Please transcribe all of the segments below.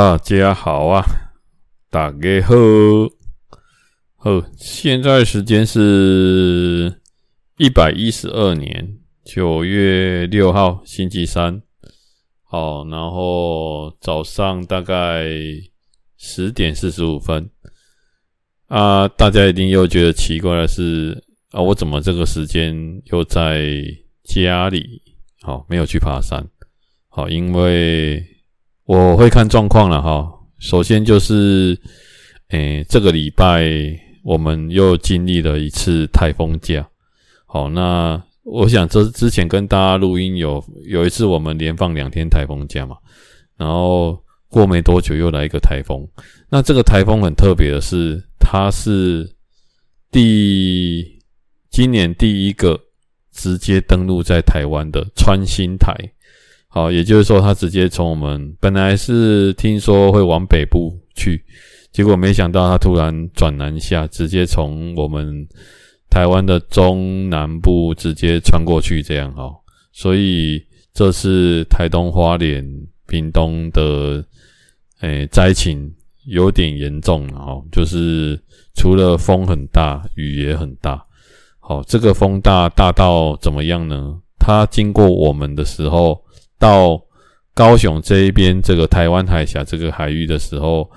大家好啊，大家好，好，现在时间是一百一十二年九月六号星期三，好，然后早上大概十点四十五分啊，大家一定又觉得奇怪的是啊，我怎么这个时间又在家里？好，没有去爬山，好，因为。我会看状况了哈。首先就是，诶、这个礼拜我们又经历了一次台风假。好，那我想这之前跟大家录音有有一次我们连放两天台风假嘛，然后过没多久又来一个台风。那这个台风很特别的是，它是第今年第一个直接登陆在台湾的穿心台。好，也就是说，他直接从我们本来是听说会往北部去，结果没想到他突然转南下，直接从我们台湾的中南部直接穿过去，这样哈。所以这次台东花莲、屏东的诶灾情有点严重了哈，就是除了风很大，雨也很大。好，这个风大大到怎么样呢？它经过我们的时候。到高雄这一边，这个台湾海峡这个海域的时候，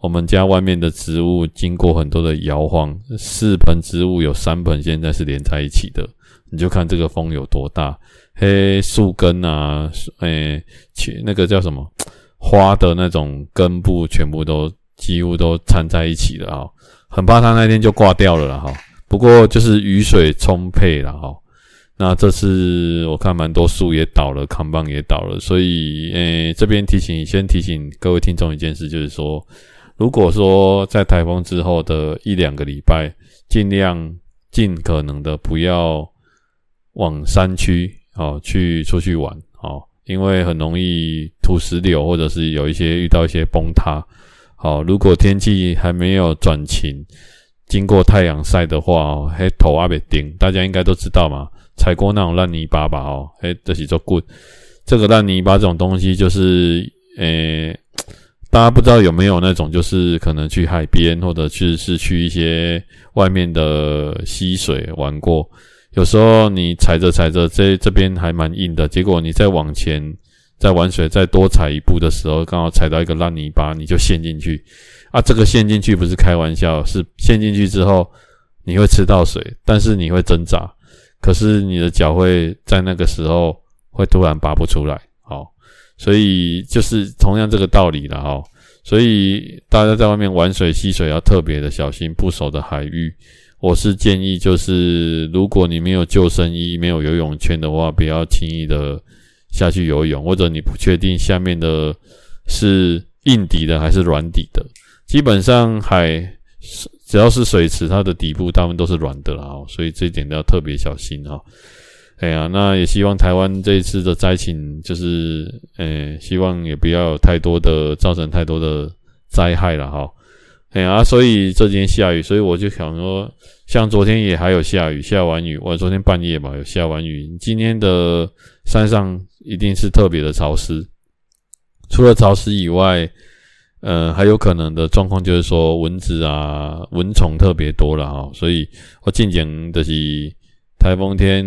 我们家外面的植物经过很多的摇晃，四盆植物有三盆现在是连在一起的，你就看这个风有多大，嘿，树根啊，诶，去那个叫什么花的那种根部，全部都几乎都缠在一起了啊，很怕它那天就挂掉了了哈。不过就是雨水充沛了哈。那这次我看蛮多树也倒了，扛棒也倒了，所以诶、欸，这边提醒，先提醒各位听众一件事，就是说，如果说在台风之后的一两个礼拜，尽量尽可能的不要往山区哦去出去玩哦，因为很容易土石流，或者是有一些遇到一些崩塌。好，如果天气还没有转晴，经过太阳晒的话哦，黑头阿别顶，大家应该都知道嘛。踩过那种烂泥巴吧？哦，诶，这是做 good。这个烂泥巴这种东西，就是，诶、大家不知道有没有那种，就是可能去海边，或者去是去一些外面的溪水玩过。有时候你踩着踩着，这这边还蛮硬的，结果你再往前再玩水，再多踩一步的时候，刚好踩到一个烂泥巴，你就陷进去。啊，这个陷进去不是开玩笑，是陷进去之后你会吃到水，但是你会挣扎。可是你的脚会在那个时候会突然拔不出来，好，所以就是同样这个道理了哈。所以大家在外面玩水、戏水要特别的小心，不熟的海域，我是建议就是，如果你没有救生衣、没有游泳圈的话，不要轻易的下去游泳，或者你不确定下面的是硬底的还是软底的，基本上海。只要是水池，它的底部大部分都是软的啦，所以这一点都要特别小心哈。哎呀，那也希望台湾这一次的灾情，就是，哎，希望也不要有太多的造成太多的灾害了哈。哎呀，所以这几天下雨，所以我就想说，像昨天也还有下雨，下完雨，我昨天半夜嘛有下完雨，今天的山上一定是特别的潮湿，除了潮湿以外。呃，还有可能的状况就是说蚊子啊、蚊虫特别多了哈，所以我进前就是台风天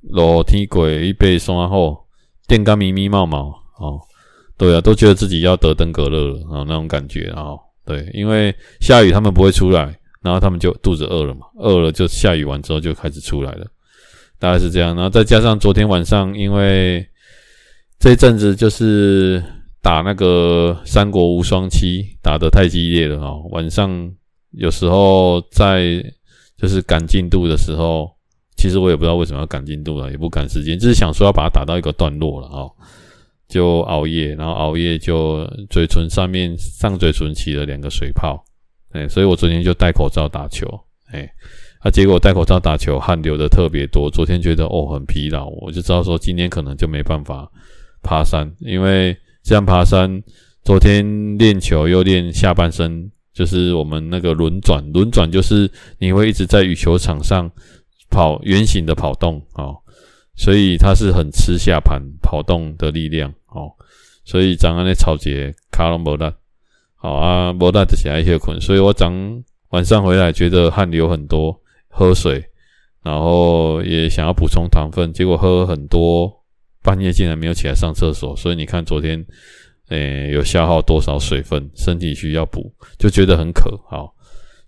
落天鬼一被送完后，电杆咪咪冒冒哦，对啊，都觉得自己要得登革热了啊，那种感觉啊，对，因为下雨他们不会出来，然后他们就肚子饿了嘛，饿了就下雨完之后就开始出来了，大概是这样，然后再加上昨天晚上，因为这一阵子就是。打那个三国无双七打得太激烈了哈，晚上有时候在就是赶进度的时候，其实我也不知道为什么要赶进度了，也不赶时间，就是想说要把它打到一个段落了哈，就熬夜，然后熬夜就嘴唇上面上嘴唇起了两个水泡，哎，所以我昨天就戴口罩打球，哎，啊，结果戴口罩打球汗流得特别多，昨天觉得哦很疲劳，我就知道说今天可能就没办法爬山，因为。这样爬山，昨天练球又练下半身，就是我们那个轮转。轮转就是你会一直在羽球场上跑圆形的跑动哦，所以它是很吃下盘跑动的力量哦。所以早上那草节卡拢无力，好啊，无力就起来休困，所以我早晚上回来觉得汗流很多，喝水，然后也想要补充糖分，结果喝很多，半夜竟然没有起来上厕所，所以你看昨天，诶、有消耗多少水分，身体需要补，就觉得很渴，好，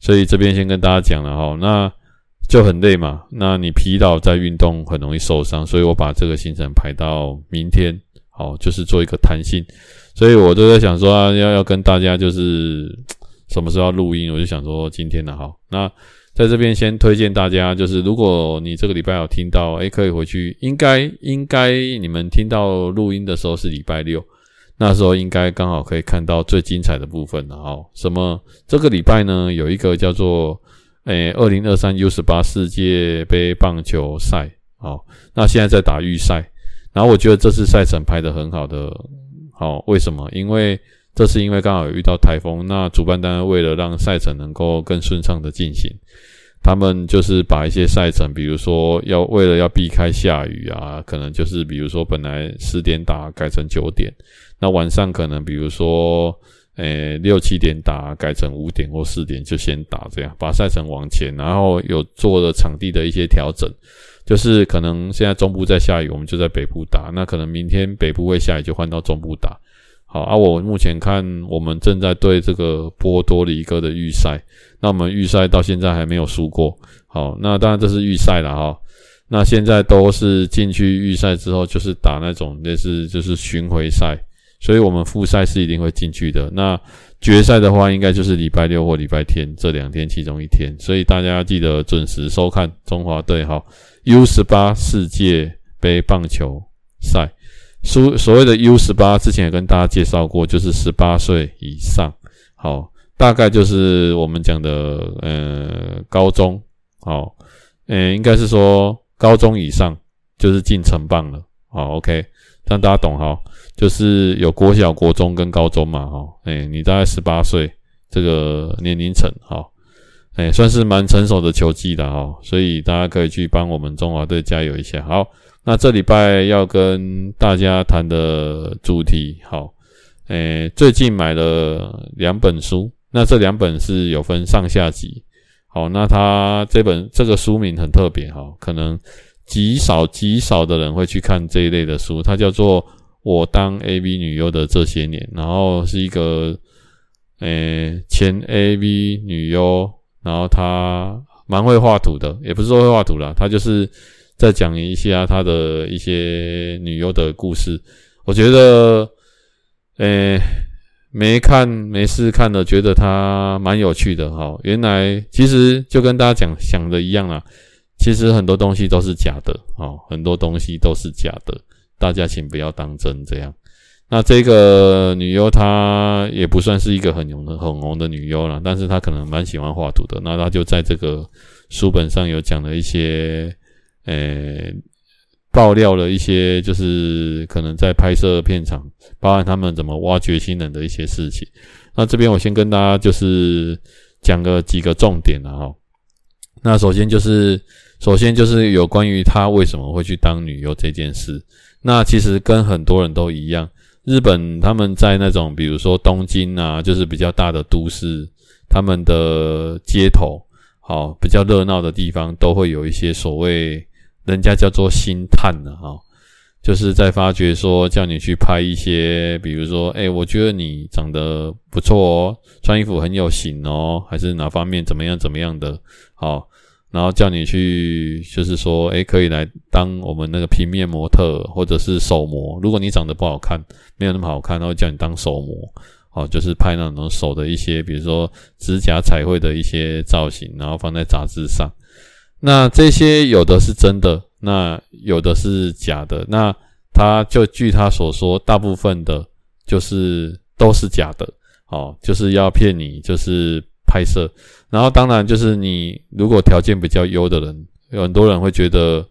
所以这边先跟大家讲了哈，那就很累嘛，那你疲劳再运动很容易受伤，所以我把这个行程排到明天，好，就是做一个弹性，所以我都在想说啊，要要跟大家就是。什么时候录音？我就想说今天的好。那在这边先推荐大家，就是如果你这个礼拜有听到，诶，可以回去。应该应该你们听到录音的时候是礼拜六，那时候应该刚好可以看到最精彩的部分了。哦，什么？这个礼拜呢，有一个叫做诶二零二三 U 十八世界杯棒球赛。好，那现在在打预赛。然后我觉得这次赛程拍得很好的。好，为什么？因为这是因为刚好遇到台风，那主办单位为了让赛程能够更顺畅的进行，他们就是把一些赛程，比如说要为了要避开下雨啊，可能就是比如说本来十点打改成九点，那晚上可能比如说诶六七点打改成五点或四点就先打，这样把赛程往前，然后有做了场地的一些调整，就是可能现在中部在下雨，我们就在北部打，那可能明天北部会下雨，就换到中部打。好啊，我目前看我们正在对这个波多黎各的预赛，那我们预赛到现在还没有输过。好，那当然这是预赛了哈。那现在都是进去预赛之后，就是打那种类似就是巡回赛，所以我们复赛是一定会进去的。那决赛的话，应该就是礼拜六或礼拜天这两天其中一天，所以大家要记得准时收看中华队哈 U 十八世界杯棒球赛。所所谓的 U 十八，之前也跟大家介绍过，就是十八岁以上，好，大概就是我们讲的呃高中，好，呃应该是说高中以上就是进成棒了，好，OK，让大家懂哈，就是有国小、国中跟高中嘛，哈，哎，你大概十八岁这个年龄层，哈，哎，算是蛮成熟的球技的哈，所以大家可以去帮我们中华队加油一下，好。那这礼拜要跟大家谈的主题，好，诶，最近买了两本书，那这两本是有分上下集，好，那它这本这个书名很特别，哈，可能极少极少的人会去看这一类的书，它叫做《我当 AV 女优的这些年》，然后是一个诶前 AV 女优，然后她蛮会画图的，也不是说会画图啦，她就是。再讲一下他的一些女优的故事，我觉得，诶、欸，没看没事看的，觉得他蛮有趣的哈。原来其实就跟大家讲想的一样啦，其实很多东西都是假的哦，很多东西都是假的，大家请不要当真这样。那这个女优她也不算是一个很红的很红的女优啦，但是她可能蛮喜欢画图的，那她就在这个书本上有讲了一些。呃、爆料了一些，就是可能在拍摄片场，包含他们怎么挖掘新人的一些事情。那这边我先跟大家就是讲个几个重点了哈。那首先就是，首先就是有关于他为什么会去当女优这件事。那其实跟很多人都一样，日本他们在那种比如说东京啊，就是比较大的都市，他们的街头，好比较热闹的地方，都会有一些所谓。人家叫做星探的哈，就是在发掘说叫你去拍一些，比如说，哎，我觉得你长得不错哦，穿衣服很有型哦，还是哪方面怎么样怎么样的，好，然后叫你去，就是说，哎，可以来当我们那个平面模特或者是手模。如果你长得不好看，没有那么好看，他会叫你当手模，好，就是拍那种手的一些，比如说指甲彩绘的一些造型，然后放在杂志上。那这些有的是真的，那有的是假的。那他就据他所说，大部分的就是都是假的，哦，就是要骗你，就是拍摄。然后当然就是你如果条件比较优的人，有很多人会觉得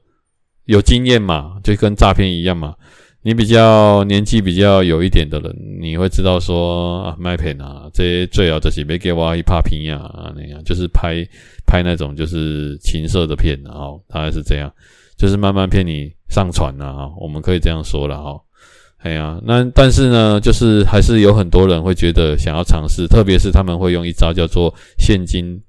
有经验嘛，就跟诈骗一样嘛。你比较年纪比较有一点的人，你会知道说啊，卖片啊，这些最好这些别给我一拍片呀，那样就是拍拍那种就是情色的片，然后大概是这样，就是慢慢骗你上传了哈，我们可以这样说了哈。哎呀，那但是呢，就是还是有很多人会觉得想要尝试，特别是他们会用一招叫做现金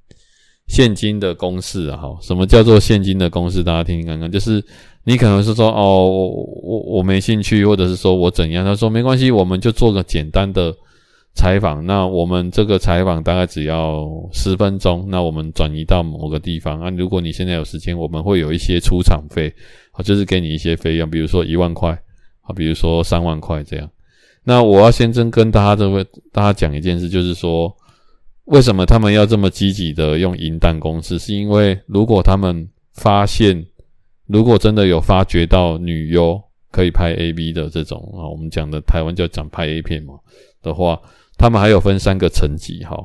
现金的公式啊，哈，什么叫做现金的公式？大家听听看看，就是你可能是说哦，我我我没兴趣，或者是说我怎样？他说没关系，我们就做个简单的采访。那我们这个采访大概只要十分钟，那我们转移到某个地方啊。如果你现在有时间，我们会有一些出场费，啊，就是给你一些费用，比如说一万块。啊，比如说三万块这样，那我要先真跟大家这位大家讲一件事，就是说，为什么他们要这么积极的用银弹公式？是因为如果他们发现，如果真的有发掘到女优可以拍 AV 的这种啊，我们讲的台湾叫讲拍 A 片嘛的话，他们还有分三个层级哈。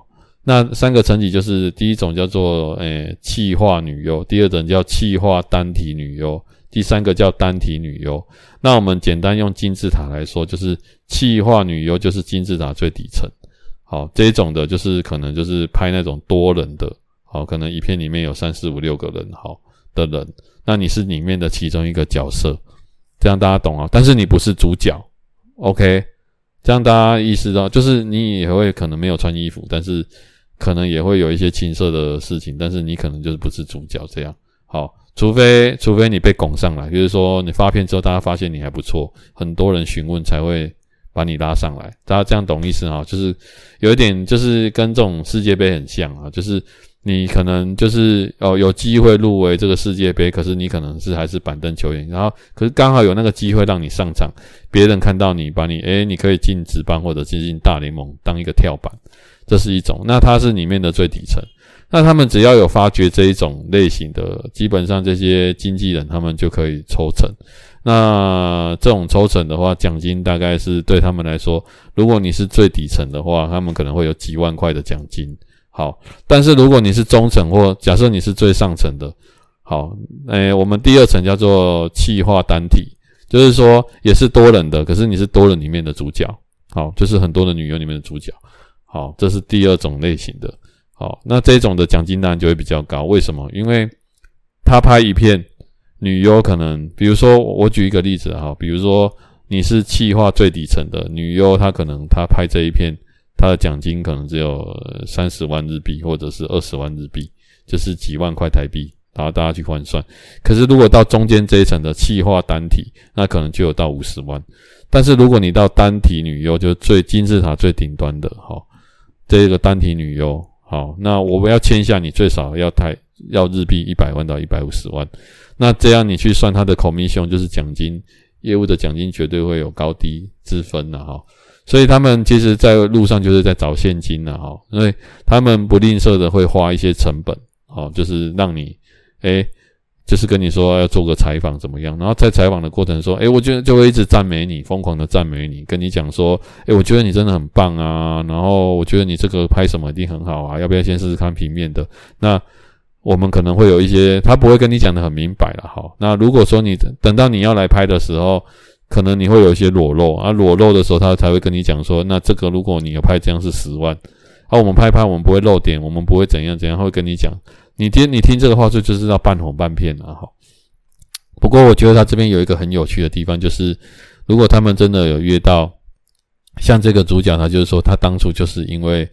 那三个层级就是第一种叫做诶气化女优，第二种叫气化单体女优。第三个叫单体女优，那我们简单用金字塔来说，就是气化女优就是金字塔最底层。好，这种的就是可能就是拍那种多人的，好，可能一片里面有三四五六个人，好的人，那你是里面的其中一个角色，这样大家懂啊？但是你不是主角，OK？这样大家意识到，就是你也会可能没有穿衣服，但是可能也会有一些青涩的事情，但是你可能就是不是主角，这样好。除非除非你被拱上来，就是说你发片之后，大家发现你还不错，很多人询问才会把你拉上来。大家这样懂意思啊？就是有一点，就是跟这种世界杯很像啊，就是你可能就是哦有机会入围这个世界杯，可是你可能是还是板凳球员，然后可是刚好有那个机会让你上场，别人看到你，把你诶，你可以进职棒或者进进大联盟当一个跳板，这是一种。那它是里面的最底层。那他们只要有发掘这一种类型的，基本上这些经纪人他们就可以抽成。那这种抽成的话，奖金大概是对他们来说，如果你是最底层的话，他们可能会有几万块的奖金。好，但是如果你是中层或假设你是最上层的，好，诶，我们第二层叫做气化单体，就是说也是多人的，可是你是多人里面的主角。好，就是很多的女优里面的主角。好，这是第二种类型的。好，那这种的奖金当然就会比较高。为什么？因为他拍一片女优，可能比如说我举一个例子哈，比如说你是企划最底层的女优，她可能她拍这一片，她的奖金可能只有三十万日币或者是二十万日币，就是几万块台币，然后大家去换算。可是如果到中间这一层的企划单体，那可能就有到五十万。但是如果你到单体女优，就是最金字塔最顶端的哈，这个单体女优。好，那我们要签下你最少要台要日币一百万到一百五十万，那这样你去算他的 commission 就是奖金，业务的奖金绝对会有高低之分的哈。所以他们其实在路上就是在找现金的哈，因为他们不吝啬的会花一些成本，好，就是让你诶。就是跟你说要做个采访怎么样，然后在采访的过程说，诶，我觉得就会一直赞美你，疯狂的赞美你，跟你讲说，诶，我觉得你真的很棒啊，然后我觉得你这个拍什么一定很好啊，要不要先试试看平面的？那我们可能会有一些，他不会跟你讲的很明白了，哈。那如果说你等到你要来拍的时候，可能你会有一些裸露啊，裸露的时候他才会跟你讲说，那这个如果你要拍这样是十万，啊，我们拍拍我们不会露点，我们不会怎样怎样，会跟你讲。你听，你听这个话术就知道半哄半骗了哈。不过我觉得他这边有一个很有趣的地方，就是如果他们真的有约到，像这个主角，他就是说他当初就是因为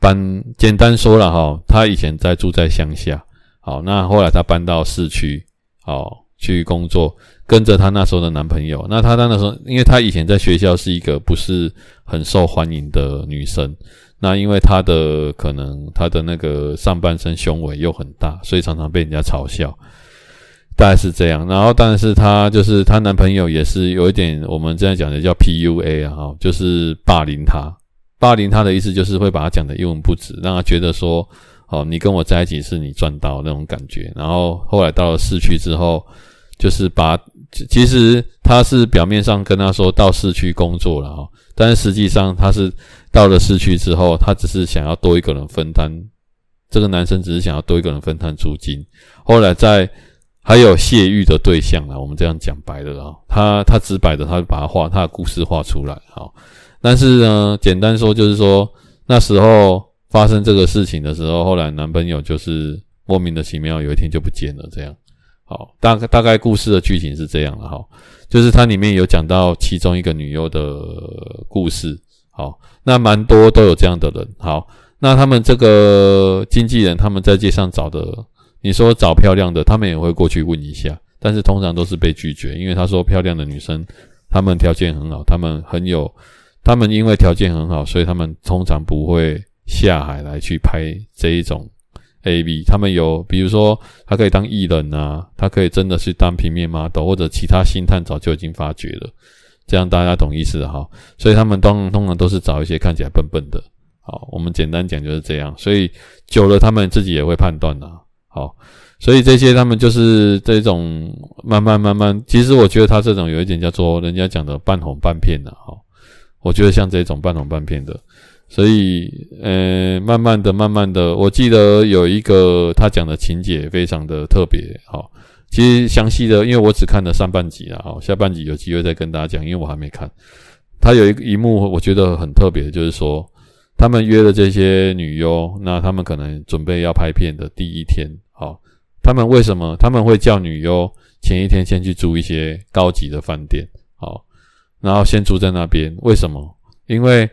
搬，简单说了哈，他以前在住在乡下，好，那后来他搬到市区，好，去工作，跟着他那时候的男朋友。那他那时候，因为他以前在学校是一个不是很受欢迎的女生。那因为她的可能她的那个上半身胸围又很大，所以常常被人家嘲笑，大概是这样。然后，但是她就是她男朋友也是有一点我们这样讲的叫 PUA 啊，就是霸凌她。霸凌他的意思就是会把他讲的一文不值，让他觉得说，哦，你跟我在一起是你赚到那种感觉。然后后来到了市区之后，就是把其实他是表面上跟他说到市区工作了哈，但是实际上他是。到了市区之后，他只是想要多一个人分担。这个男生只是想要多一个人分担租金。后来在还有泄欲的对象啊，我们这样讲白了啊，他他直白的，他就把他画他的故事画出来哈。但是呢，简单说就是说，那时候发生这个事情的时候，后来男朋友就是莫名的奇妙有一天就不见了，这样。好，大概大概故事的剧情是这样的哈，就是它里面有讲到其中一个女优的故事。好，那蛮多都有这样的人。好，那他们这个经纪人他们在街上找的，你说找漂亮的，他们也会过去问一下，但是通常都是被拒绝，因为他说漂亮的女生，他们条件很好，他们很有，他们因为条件很好，所以他们通常不会下海来去拍这一种 AV。他们有，比如说他可以当艺人啊，他可以真的去当平面 model 或者其他星探早就已经发掘了。这样大家懂意思哈，所以他们通通常都是找一些看起来笨笨的。好，我们简单讲就是这样。所以久了，他们自己也会判断呐。好，所以这些他们就是这种慢慢慢慢。其实我觉得他这种有一点叫做人家讲的半哄半骗的哈。我觉得像这种半哄半骗的，所以呃，慢慢的、慢慢的，我记得有一个他讲的情节非常的特别。好。其实详细的，因为我只看了上半集啊，下半集有机会再跟大家讲，因为我还没看。他有一个一幕，我觉得很特别，就是说他们约了这些女优，那他们可能准备要拍片的第一天，好，他们为什么他们会叫女优前一天先去住一些高级的饭店，然后先住在那边？为什么？因为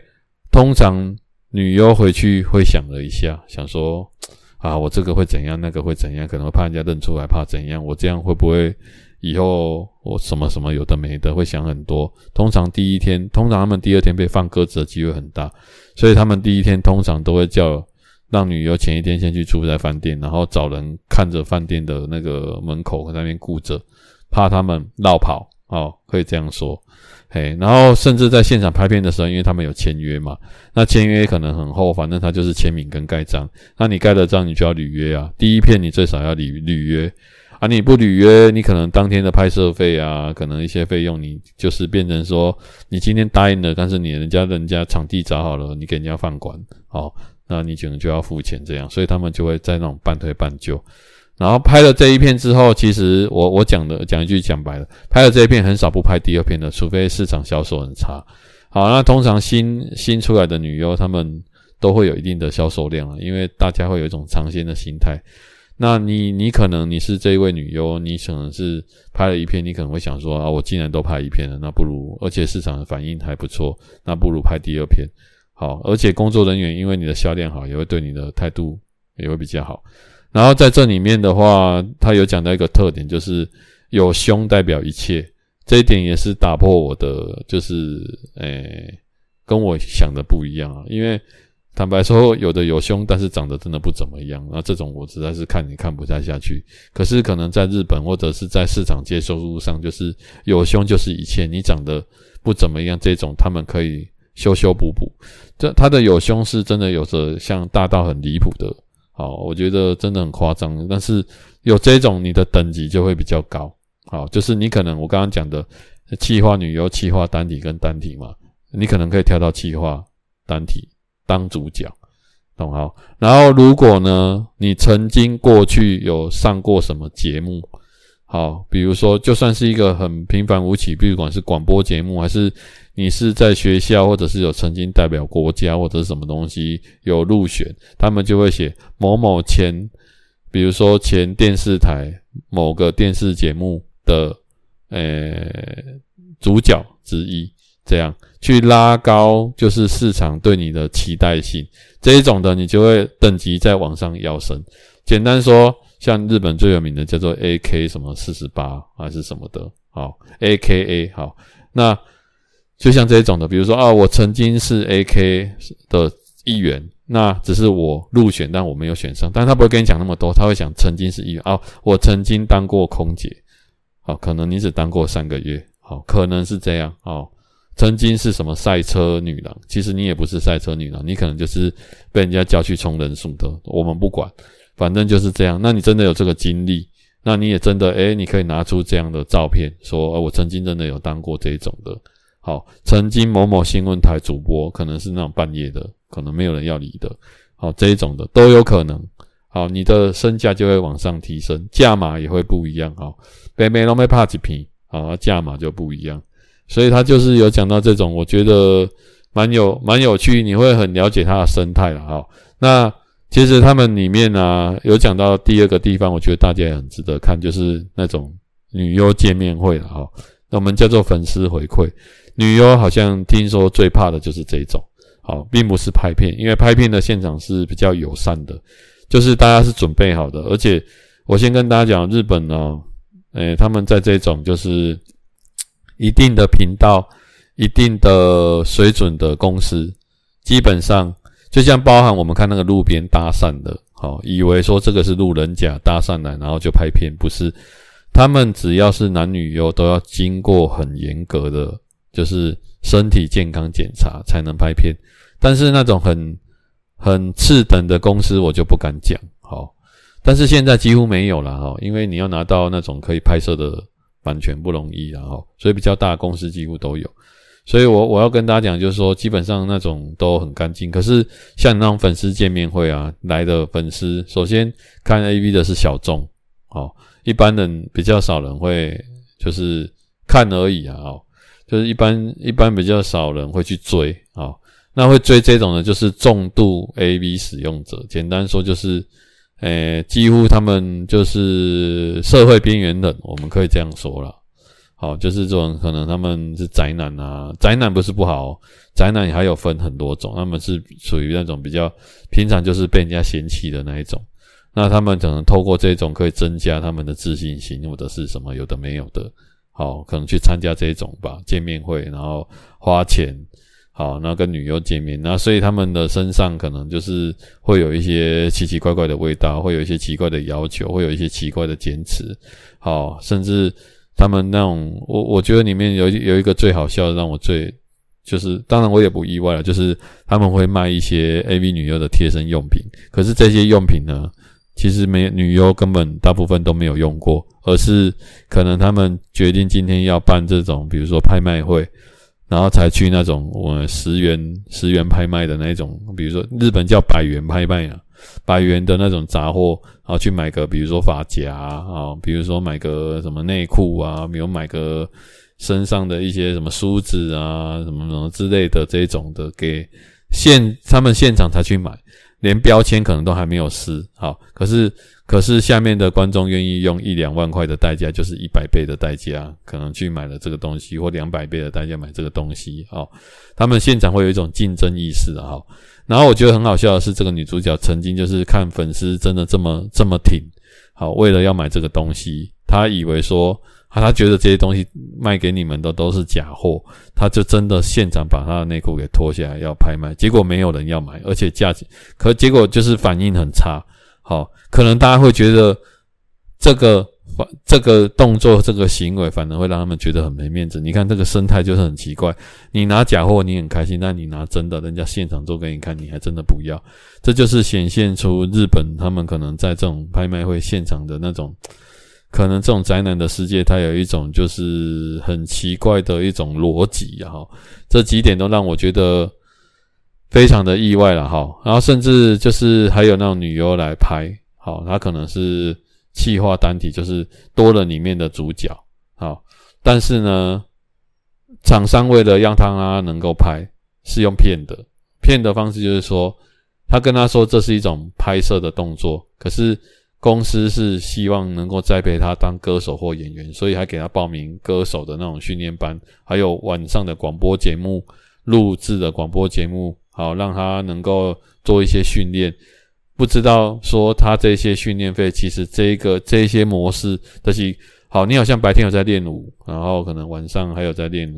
通常女优回去会想了一下，想说。啊，我这个会怎样？那个会怎样？可能会怕人家认出来，怕怎样？我这样会不会以后我什么什么有的没的？会想很多。通常第一天，通常他们第二天被放鸽子的机会很大，所以他们第一天通常都会叫让女优前一天先去住在饭店，然后找人看着饭店的那个门口在那边顾着，怕他们落跑。哦，可以这样说。嘿，然后甚至在现场拍片的时候，因为他们有签约嘛，那签约可能很厚，反正他就是签名跟盖章。那你盖了章，你就要履约啊。第一片你最少要履履约啊，你不履约，你可能当天的拍摄费啊，可能一些费用，你就是变成说你今天答应了，但是你人家人家场地找好了，你给人家饭馆，哦，那你可能就要付钱这样，所以他们就会在那种半推半就。然后拍了这一片之后，其实我我讲的讲一句讲白了，拍了这一片很少不拍第二片的，除非市场销售很差。好，那通常新新出来的女优，她们都会有一定的销售量啊，因为大家会有一种尝鲜的心态。那你你可能你是这一位女优，你可能是拍了一片，你可能会想说啊，我既然都拍一片了，那不如而且市场的反应还不错，那不如拍第二片。好，而且工作人员因为你的销量好，也会对你的态度也会比较好。然后在这里面的话，他有讲到一个特点，就是有胸代表一切，这一点也是打破我的，就是诶，跟我想的不一样啊。因为坦白说，有的有胸，但是长得真的不怎么样，那这种我实在是看你看不太下去。可是可能在日本或者是在市场接受度上，就是有胸就是一切，你长得不怎么样，这种他们可以修修补补。这他的有胸是真的有着像大到很离谱的。好，我觉得真的很夸张，但是有这种你的等级就会比较高。好，就是你可能我刚刚讲的气化女优、气化单体跟单体嘛，你可能可以跳到气化单体当主角，懂好？然后如果呢，你曾经过去有上过什么节目？好，比如说就算是一个很平凡无奇，不管是广播节目还是。你是在学校，或者是有曾经代表国家或者是什么东西有入选，他们就会写某某前，比如说前电视台某个电视节目的呃主角之一，这样去拉高就是市场对你的期待性，这一种的你就会等级再往上跃升。简单说，像日本最有名的叫做 AK 什么四十八还是什么的，好 AKA 好那。就像这种的，比如说啊，我曾经是 AK 的一员，那只是我入选，但我没有选上。但他不会跟你讲那么多，他会讲曾经是一员啊，我曾经当过空姐，好，可能你只当过三个月，好，可能是这样，好，曾经是什么赛车女郎，其实你也不是赛车女郎，你可能就是被人家叫去充人数的，我们不管，反正就是这样。那你真的有这个经历，那你也真的诶，你可以拿出这样的照片，说我曾经真的有当过这种的。好，曾经某某新闻台主播，可能是那种半夜的，可能没有人要理的，好，这一种的都有可能。好，你的身价就会往上提升，价码也会不一样。好，北美龙没怕几瓶，好，价码就不一样。所以他就是有讲到这种，我觉得蛮有蛮有趣，你会很了解他的生态了。好，那其实他们里面啊，有讲到第二个地方，我觉得大家也很值得看，就是那种女优见面会了哈。那我们叫做粉丝回馈，女优好像听说最怕的就是这种，好，并不是拍片，因为拍片的现场是比较友善的，就是大家是准备好的。而且我先跟大家讲，日本呢，诶，他们在这种就是一定的频道、一定的水准的公司，基本上。就像包含我们看那个路边搭讪的，好，以为说这个是路人甲搭讪来，然后就拍片，不是。他们只要是男女优，都要经过很严格的，就是身体健康检查才能拍片。但是那种很很次等的公司，我就不敢讲，好。但是现在几乎没有了哈，因为你要拿到那种可以拍摄的版权不容易，然后所以比较大的公司几乎都有。所以我，我要跟大家讲，就是说，基本上那种都很干净。可是，像那种粉丝见面会啊，来的粉丝，首先看 AV 的是小众，哦，一般人比较少人会就是看而已啊，哦，就是一般一般比较少人会去追，哦，那会追这种的，就是重度 AV 使用者。简单说，就是，诶，几乎他们就是社会边缘人，我们可以这样说啦。好，就是这种可能他们是宅男啊，宅男不是不好，宅男也还有分很多种，他们是属于那种比较平常就是被人家嫌弃的那一种，那他们可能透过这种可以增加他们的自信心或者是什么有的没有的，好，可能去参加这种吧见面会，然后花钱，好，那跟女优见面，那所以他们的身上可能就是会有一些奇奇怪怪的味道，会有一些奇怪的要求，会有一些奇怪的坚持，好，甚至。他们那种，我我觉得里面有有一个最好笑的，让我最就是，当然我也不意外了，就是他们会卖一些 AV 女优的贴身用品，可是这些用品呢，其实没女优根本大部分都没有用过，而是可能他们决定今天要办这种，比如说拍卖会，然后才去那种我十元十元拍卖的那种，比如说日本叫百元拍卖啊。百元的那种杂货，啊去买个，比如说发夹啊，比如说买个什么内裤啊，比如买个身上的一些什么梳子啊，什么什么之类的这种的，给现他们现场才去买，连标签可能都还没有撕，好，可是可是下面的观众愿意用一两万块的代价，就是一百倍的代价，可能去买了这个东西，或两百倍的代价买这个东西，好，他们现场会有一种竞争意识的，好。然后我觉得很好笑的是，这个女主角曾经就是看粉丝真的这么这么挺，好，为了要买这个东西，她以为说，她觉得这些东西卖给你们的都是假货，她就真的现场把她的内裤给脱下来要拍卖，结果没有人要买，而且价钱，可结果就是反应很差，好，可能大家会觉得这个。这个动作，这个行为，反而会让他们觉得很没面子。你看这个生态就是很奇怪。你拿假货，你很开心；但你拿真的，人家现场做给你看，你还真的不要。这就是显现出日本他们可能在这种拍卖会现场的那种，可能这种宅男的世界，它有一种就是很奇怪的一种逻辑哈。这几点都让我觉得非常的意外了哈。然后甚至就是还有那种女优来拍，好，她可能是。企划单体就是多了里面的主角，好，但是呢，厂商为了让他能够拍，是用骗的，骗的方式就是说，他跟他说这是一种拍摄的动作，可是公司是希望能够栽培他当歌手或演员，所以还给他报名歌手的那种训练班，还有晚上的广播节目录制的广播节目，好，让他能够做一些训练。不知道说他这些训练费，其实这一个这一些模式都是好。你好像白天有在练舞，然后可能晚上还有在练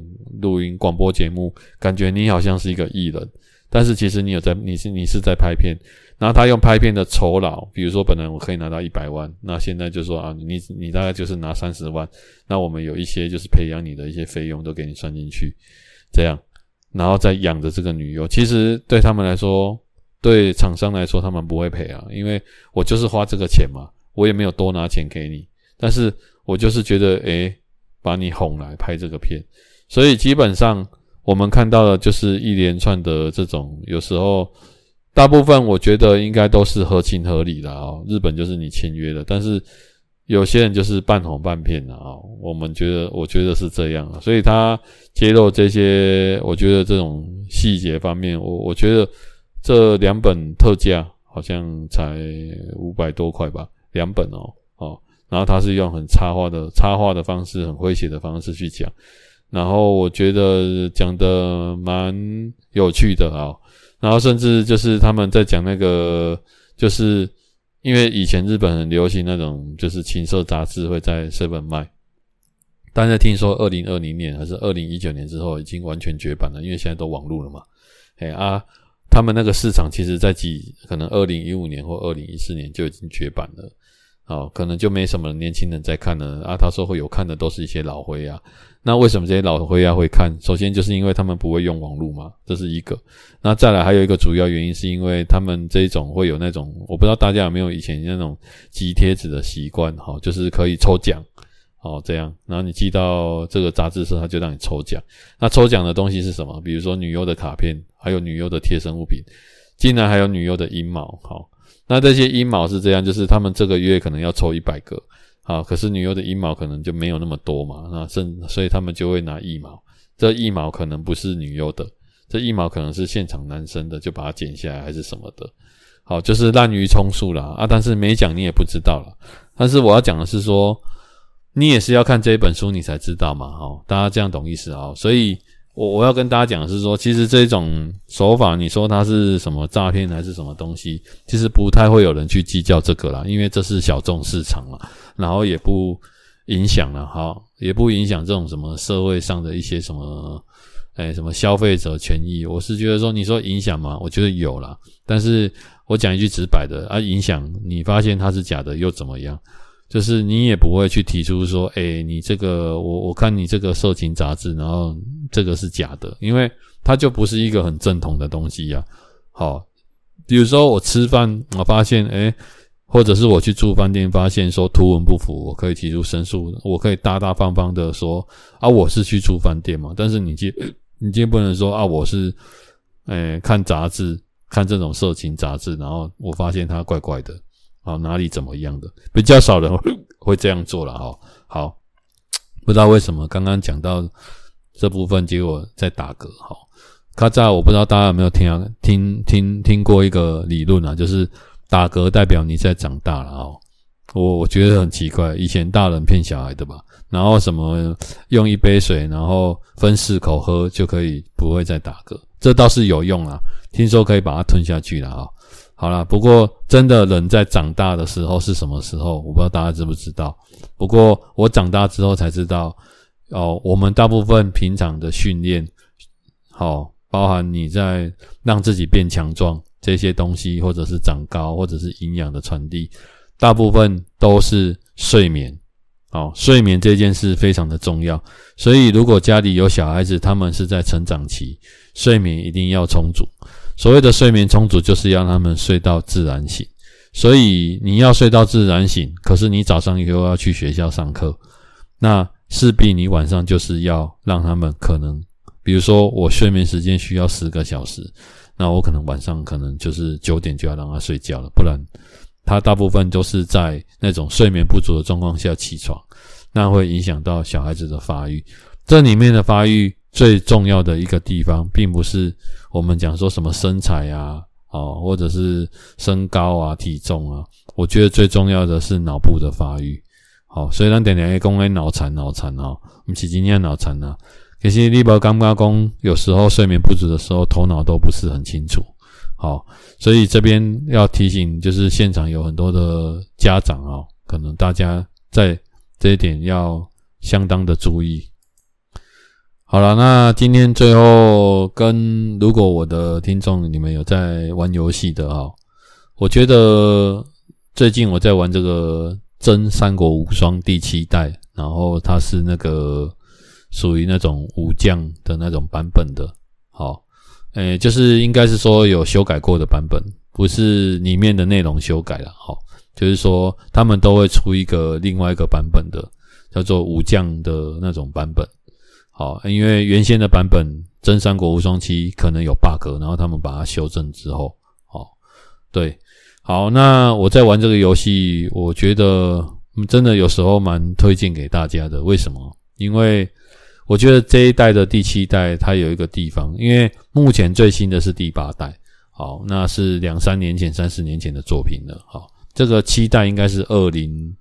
录音广播节目，感觉你好像是一个艺人，但是其实你有在，你是你是在拍片。然后他用拍片的酬劳，比如说本来我可以拿到一百万，那现在就说啊，你你大概就是拿三十万，那我们有一些就是培养你的一些费用都给你算进去，这样，然后再养着这个女优，其实对他们来说。对厂商来说，他们不会赔啊，因为我就是花这个钱嘛，我也没有多拿钱给你，但是我就是觉得，诶，把你哄来拍这个片，所以基本上我们看到的就是一连串的这种，有时候大部分我觉得应该都是合情合理的啊。日本就是你签约的，但是有些人就是半哄半骗的啊。我们觉得，我觉得是这样，所以他揭露这些，我觉得这种细节方面，我我觉得。这两本特价好像才五百多块吧，两本哦，哦，然后他是用很插画的插画的方式，很诙谐的方式去讲，然后我觉得讲得蛮有趣的啊，然后甚至就是他们在讲那个，就是因为以前日本很流行那种就是情色杂志会在 Seven 卖，但是听说二零二零年还是二零一九年之后已经完全绝版了，因为现在都网络了嘛，哎啊。他们那个市场其实，在几可能二零一五年或二零一四年就已经绝版了，好，可能就没什么年轻人在看了啊。他说会有看的都是一些老灰啊。那为什么这些老灰啊会看？首先就是因为他们不会用网络嘛，这是一个。那再来还有一个主要原因，是因为他们这种会有那种，我不知道大家有没有以前那种集贴纸的习惯，哈，就是可以抽奖。哦，这样，然后你寄到这个杂志社，他就让你抽奖。那抽奖的东西是什么？比如说女优的卡片，还有女优的贴身物品，竟然还有女优的阴毛。好，那这些阴毛是这样，就是他们这个月可能要抽一百个，好，可是女优的阴毛可能就没有那么多嘛，那甚所以他们就会拿腋毛。这一毛可能不是女优的，这一毛可能是现场男生的，就把它剪下来还是什么的。好，就是滥竽充数啦啊！但是没讲你也不知道了。但是我要讲的是说。你也是要看这一本书，你才知道嘛，齁，大家这样懂意思啊？所以，我我要跟大家讲是说，其实这种手法，你说它是什么诈骗还是什么东西，其实不太会有人去计较这个啦，因为这是小众市场嘛，然后也不影响了，好，也不影响这种什么社会上的一些什么，哎，什么消费者权益。我是觉得说，你说影响嘛，我觉得有啦，但是我讲一句直白的啊，影响你发现它是假的又怎么样？就是你也不会去提出说，诶、欸，你这个我我看你这个色情杂志，然后这个是假的，因为它就不是一个很正统的东西呀、好，比如说我吃饭，我发现，诶、欸，或者是我去住饭店，发现说图文不符，我可以提出申诉，我可以大大方方的说啊，我是去住饭店嘛。但是你今 你今不能说啊，我是诶、看杂志，看这种色情杂志，然后我发现它怪怪的。好，哪里怎么样的？比较少人会 这样做了哈。好，不知道为什么刚刚讲到这部分，结果在打嗝。哈，咔嚓！我不知道大家有没有听听听听过一个理论啊，就是打嗝代表你在长大了哦。我我觉得很奇怪，以前大人骗小孩的吧？然后什么用一杯水，然后分四口喝就可以不会再打嗝，这倒是有用啊。听说可以把它吞下去了啊。好啦，不过真的人在长大的时候是什么时候？我不知道大家知不知道。不过我长大之后才知道，哦，我们大部分平常的训练，好，包含你在让自己变强壮这些东西，或者是长高，或者是营养的传递，大部分都是睡眠。好，睡眠这件事非常的重要。所以如果家里有小孩子，他们是在成长期，睡眠一定要充足。所谓的睡眠充足，就是要他们睡到自然醒。所以你要睡到自然醒，可是你早上又要去学校上课，那势必你晚上就是要让他们可能，比如说我睡眠时间需要十个小时，那我可能晚上可能就是九点就要让他睡觉了，不然他大部分都是在那种睡眠不足的状况下起床，那会影响到小孩子的发育。这里面的发育。最重要的一个地方，并不是我们讲说什么身材啊，哦，或者是身高啊、体重啊。我觉得最重要的是脑部的发育。好，虽然点点讲诶脑残脑残哦，不是今天脑残啊。可是你不感觉说有时候睡眠不足的时候，头脑都不是很清楚。好，所以这边要提醒，就是现场有很多的家长啊，可能大家在这一点要相当的注意。好了，那今天最后跟如果我的听众你们有在玩游戏的哈，我觉得最近我在玩这个《真三国无双》第七代，然后它是那个属于那种武将的那种版本的，好，诶，就是应该是说有修改过的版本，不是里面的内容修改了，好，就是说他们都会出一个另外一个版本的，叫做武将的那种版本。好，因为原先的版本《真三国无双七》可能有 bug，然后他们把它修正之后，好，对，好，那我在玩这个游戏，我觉得真的有时候蛮推荐给大家的。为什么？因为我觉得这一代的第七代它有一个地方，因为目前最新的是第八代，好，那是两三年前、三四年前的作品了。好，这个七代应该是二零，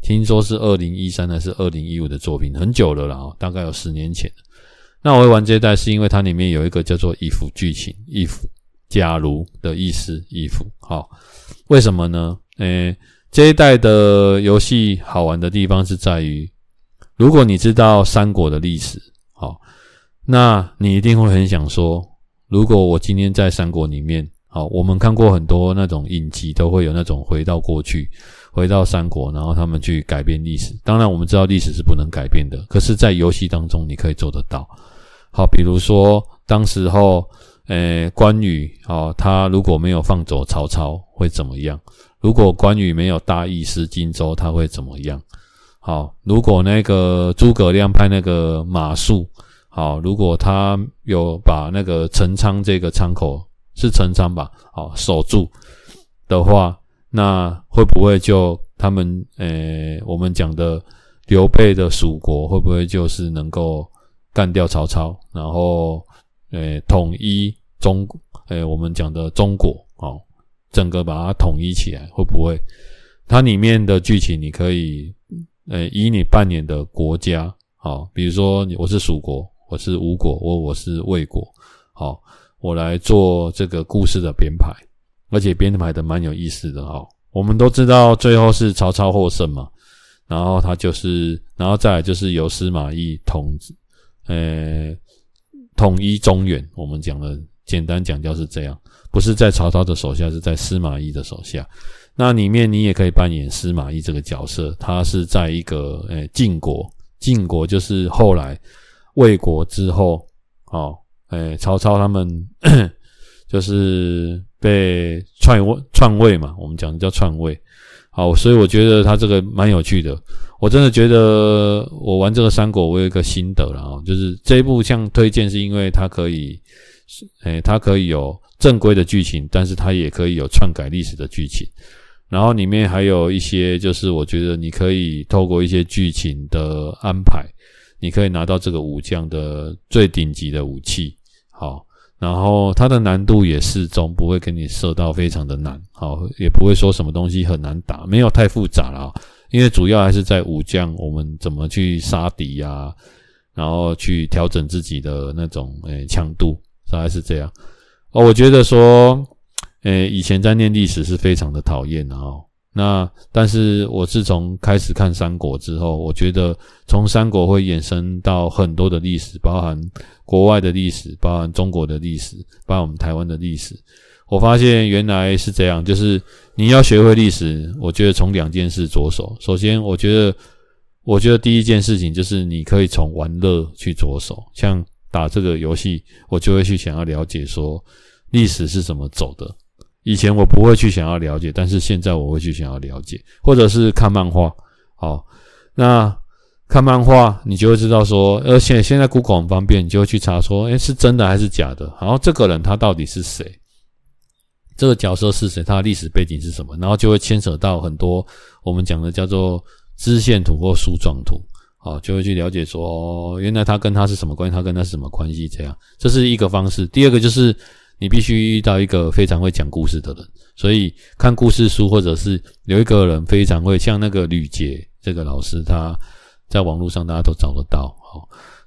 听说是二零一三还是二零一五的作品，很久了啦，大概有十年前。那我会玩这一代是因为它里面有一个叫做 “if” 剧情，“if” 假如的意思，“if”。好，为什么呢？诶，这一代的游戏好玩的地方是在于，如果你知道三国的历史，好，那你一定会很想说，如果我今天在三国里面，好，我们看过很多那种影集，都会有那种回到过去，回到三国，然后他们去改变历史。当然，我们知道历史是不能改变的，可是，在游戏当中，你可以做得到。好，比如说，当时候，诶，关羽，哦，他如果没有放走曹操，会怎么样？如果关羽没有大意失荆州，他会怎么样？好，如果那个诸葛亮派那个马谡，好，如果他有把那个陈仓这个仓口是陈仓吧，好，守住的话，那会不会就他们，诶，我们讲的刘备的蜀国，会不会就是能够？干掉曹操，然后，诶，统一中，诶，我们讲的中国，哦，整个把它统一起来，会不会？它里面的剧情，你可以，诶，以你扮演的国家，好，比如说我是蜀国，我是吴国，我我是魏国，好，我来做这个故事的编排，而且编排的蛮有意思的，哈。我们都知道最后是曹操获胜嘛，然后他就是，然后再来就是由司马懿统治。呃，统一中原，我们讲的简单讲就是这样，不是在曹操的手下，是在司马懿的手下。那里面你也可以扮演司马懿这个角色，他是在一个呃晋国，晋国就是后来魏国之后，哦，诶，曹操他们 就是被篡位篡位嘛，我们讲的叫篡位。好，所以我觉得他这个蛮有趣的。我真的觉得我玩这个三国，我有一个心得了啊，就是这一部像推荐，是因为它可以，诶，它可以有正规的剧情，但是它也可以有篡改历史的剧情。然后里面还有一些，就是我觉得你可以透过一些剧情的安排，你可以拿到这个武将的最顶级的武器。好。然后它的难度也适中，不会给你设到非常的难，好，也不会说什么东西很难打，没有太复杂了，因为主要还是在武将，我们怎么去杀敌呀，然后去调整自己的那种诶强度，大概是这样。哦，我觉得说，诶，以前在念历史是非常的讨厌的哦。那但是我自从开始看三国之后，我觉得从三国会衍生到很多的历史，包含国外的历史，包含中国的历史，包含我们台湾的历史。我发现原来是这样，就是你要学会历史，我觉得从两件事着手。首先，我觉得，我觉得第一件事情就是你可以从玩乐去着手，像打这个游戏，我就会去想要了解说历史是怎么走的。以前我不会去想要了解，但是现在我会去想要了解，或者是看漫画。好，那看漫画你就会知道说，而且现在 Google 很方便，你就会去查说，诶，是真的还是假的？然后这个人他到底是谁？这个角色是谁？他的历史背景是什么？然后就会牵扯到很多我们讲的叫做支线图或树状图。好，就会去了解说，哦，原来他跟他是什么关系？他跟他是什么关系？这样，这是一个方式。第二个就是。你必须遇到一个非常会讲故事的人，所以看故事书，或者是有一个人非常会，像那个吕杰这个老师，他在网络上大家都找得到，哦，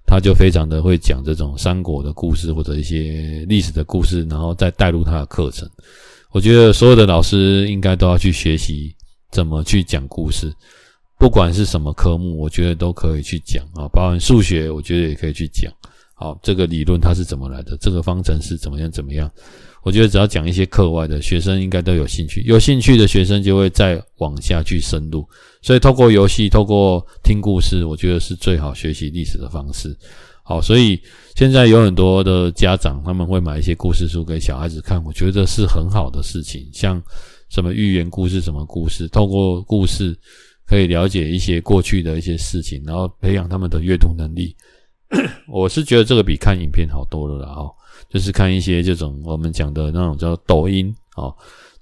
他就非常的会讲这种三国的故事或者一些历史的故事，然后再带入他的课程。我觉得所有的老师应该都要去学习怎么去讲故事，不管是什么科目，我觉得都可以去讲啊，包含数学，我觉得也可以去讲。好，这个理论它是怎么来的？这个方程式怎么样？怎么样？我觉得只要讲一些课外的，学生应该都有兴趣。有兴趣的学生就会再往下去深入。所以，透过游戏，透过听故事，我觉得是最好学习历史的方式。好，所以现在有很多的家长他们会买一些故事书给小孩子看，我觉得是很好的事情。像什么寓言故事、什么故事，透过故事可以了解一些过去的一些事情，然后培养他们的阅读能力。我是觉得这个比看影片好多了啦，哦，就是看一些这种我们讲的那种叫抖音哦，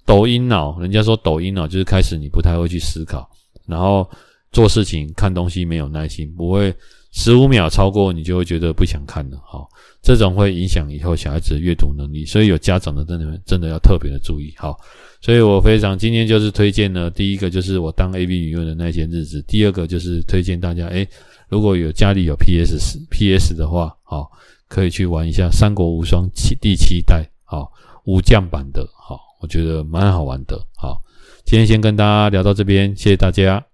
抖音脑，人家说抖音脑就是开始你不太会去思考，然后做事情看东西没有耐心，不会十五秒超过，你就会觉得不想看了。好，这种会影响以后小孩子的阅读能力，所以有家长的真的真的要特别的注意。好，所以我非常今天就是推荐呢，第一个就是我当 AV 女优的那些日子，第二个就是推荐大家，诶，如果有家里有 PS PS 的话，好，可以去玩一下《三国无双》七第七代，好，武将版的，好，我觉得蛮好玩的。好，今天先跟大家聊到这边，谢谢大家。